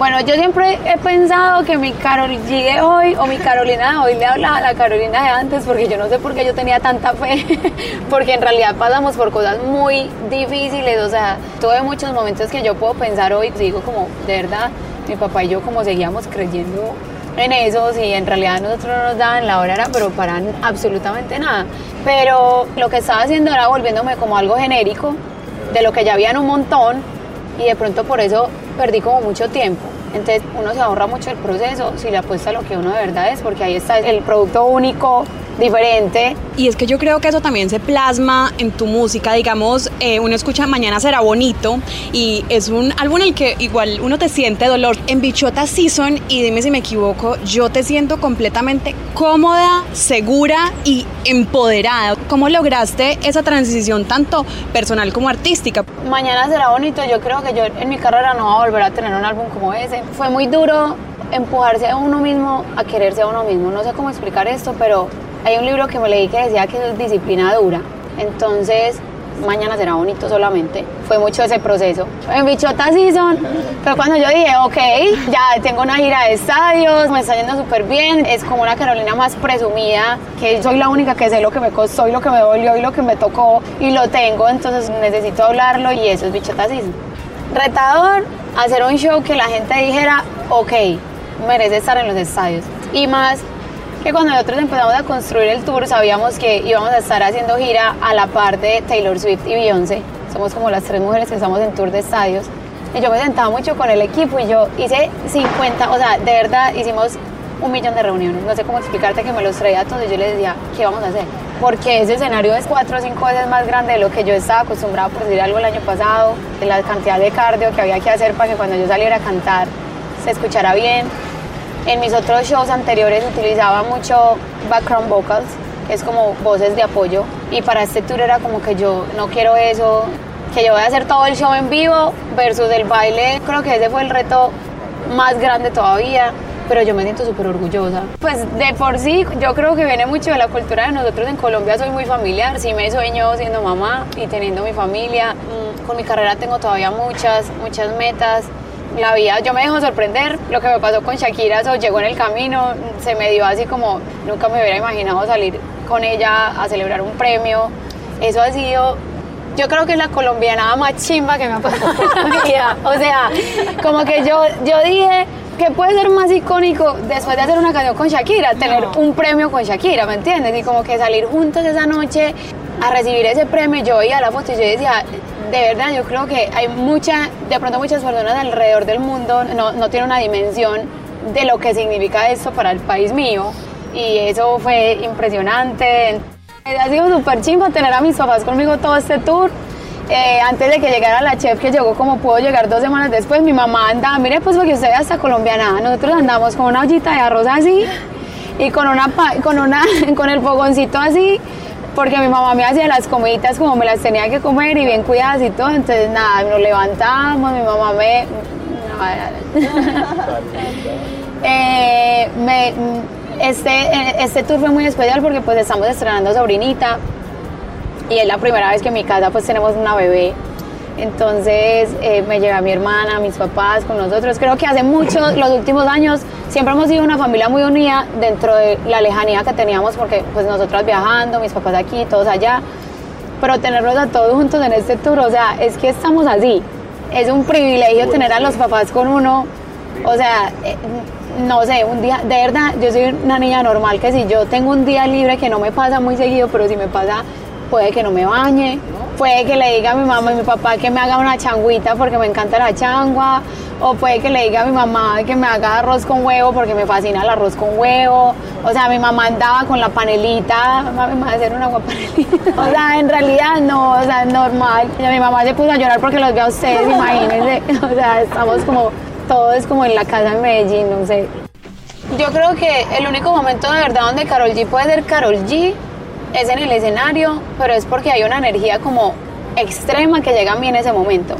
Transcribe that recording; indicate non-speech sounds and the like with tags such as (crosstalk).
Bueno, yo siempre he pensado que mi Carol G de hoy o mi Carolina de hoy le habla a la Carolina de antes porque yo no sé por qué yo tenía tanta fe, (laughs) porque en realidad pasamos por cosas muy difíciles, o sea, tuve muchos momentos que yo puedo pensar hoy, digo como, de verdad, mi papá y yo como seguíamos creyendo en eso, y en realidad nosotros no nos daban la hora, pero para absolutamente nada. Pero lo que estaba haciendo era volviéndome como algo genérico, de lo que ya habían un montón, y de pronto por eso perdí como mucho tiempo. Entonces uno se ahorra mucho el proceso si le apuesta a lo que uno de verdad es, porque ahí está el producto único, diferente. Y es que yo creo que eso también se plasma en tu música, digamos, eh, uno escucha Mañana será bonito y es un álbum en el que igual uno te siente dolor. En Bichota Season, y dime si me equivoco, yo te siento completamente cómoda, segura y empoderada. ¿Cómo lograste esa transición tanto personal como artística? Mañana será bonito, yo creo que yo en mi carrera no voy a volver a tener un álbum como ese. Fue muy duro empujarse a uno mismo a quererse a uno mismo. No sé cómo explicar esto, pero hay un libro que me leí que decía que es disciplina dura. Entonces, mañana será bonito solamente. Fue mucho ese proceso. En Bichota Season fue cuando yo dije, ok, ya tengo una gira de estadios, me está yendo súper bien. Es como una Carolina más presumida, que soy la única que sé lo que me costó y lo que me dolió y lo que me tocó y lo tengo, entonces necesito hablarlo y eso es Bichota Season. Retador, hacer un show que la gente dijera, ok, merece estar en los estadios. Y más que cuando nosotros empezamos a construir el tour sabíamos que íbamos a estar haciendo gira a la par de Taylor Swift y Beyoncé. Somos como las tres mujeres que estamos en tour de estadios. Y yo me sentaba mucho con el equipo y yo hice 50, o sea, de verdad hicimos un millón de reuniones. No sé cómo explicarte que me los traía todos y yo les decía, ¿qué vamos a hacer? Porque ese escenario es cuatro o cinco veces más grande de lo que yo estaba acostumbrado por decir algo el año pasado, de la cantidad de cardio que había que hacer para que cuando yo saliera a cantar se escuchara bien en mis otros shows anteriores utilizaba mucho background vocals, que es como voces de apoyo. Y para este tour era como que yo no quiero eso, que yo voy a hacer todo el show en vivo versus el baile. Creo que ese fue el reto más grande todavía pero yo me siento súper orgullosa. Pues de por sí, yo creo que viene mucho de la cultura de nosotros en Colombia, soy muy familiar, sí me sueño siendo mamá y teniendo mi familia. Mm, con mi carrera tengo todavía muchas, muchas metas la vida, yo me dejo sorprender. Lo que me pasó con Shakira, eso llegó en el camino, se me dio así como nunca me hubiera imaginado salir con ella a celebrar un premio. Eso ha sido, yo creo que es la colombiana más chimba que me ha pasado en (laughs) vida. O sea, como que yo, yo dije que puede ser más icónico después de hacer una canción con Shakira, tener un premio con Shakira, ¿me entiendes? Y como que salir juntos esa noche a recibir ese premio, yo veía la foto y yo decía, de verdad yo creo que hay mucha, de pronto muchas personas alrededor del mundo no, no tienen una dimensión de lo que significa esto para el país mío y eso fue impresionante. Ha sido súper chimba tener a mis papás conmigo todo este tour. Eh, antes de que llegara la chef que llegó como pudo llegar dos semanas después, mi mamá andaba, mire pues porque usted ya está colombiana, nosotros andamos con una ollita de arroz así y con una con una (laughs) con el fogoncito así porque mi mamá me hacía las comiditas como me las tenía que comer y bien cuidadas y todo, entonces nada, nos levantamos, mi mamá me... (laughs) eh, me este, este tour fue muy especial porque pues estamos estrenando sobrinita y es la primera vez que en mi casa pues tenemos una bebé entonces eh, me lleva mi hermana, mis papás con nosotros. Creo que hace muchos, (clears throat) los últimos años, siempre hemos sido una familia muy unida dentro de la lejanía que teníamos, porque pues nosotras viajando, mis papás aquí, todos allá. Pero tenerlos a todos juntos en este tour, o sea, es que estamos así. Es un privilegio tener a los papás con uno. O sea, eh, no sé, un día, de verdad, yo soy una niña normal que si yo tengo un día libre que no me pasa muy seguido, pero si me pasa, puede que no me bañe, puede que le diga a mi mamá y mi papá que me haga una changuita porque me encanta la changua, o puede que le diga a mi mamá que me haga arroz con huevo porque me fascina el arroz con huevo. O sea, mi mamá andaba con la panelita, mami, me va a hacer una panelita. O sea, en realidad no, o sea, es normal. Mi mamá se puso a llorar porque los veo a ustedes, imagínense. (laughs) O sea, estamos como, todos como en la casa en Medellín, no sé. Yo creo que el único momento de verdad donde Carol G puede ser Carol G es en el escenario, pero es porque hay una energía como extrema que llega a mí en ese momento.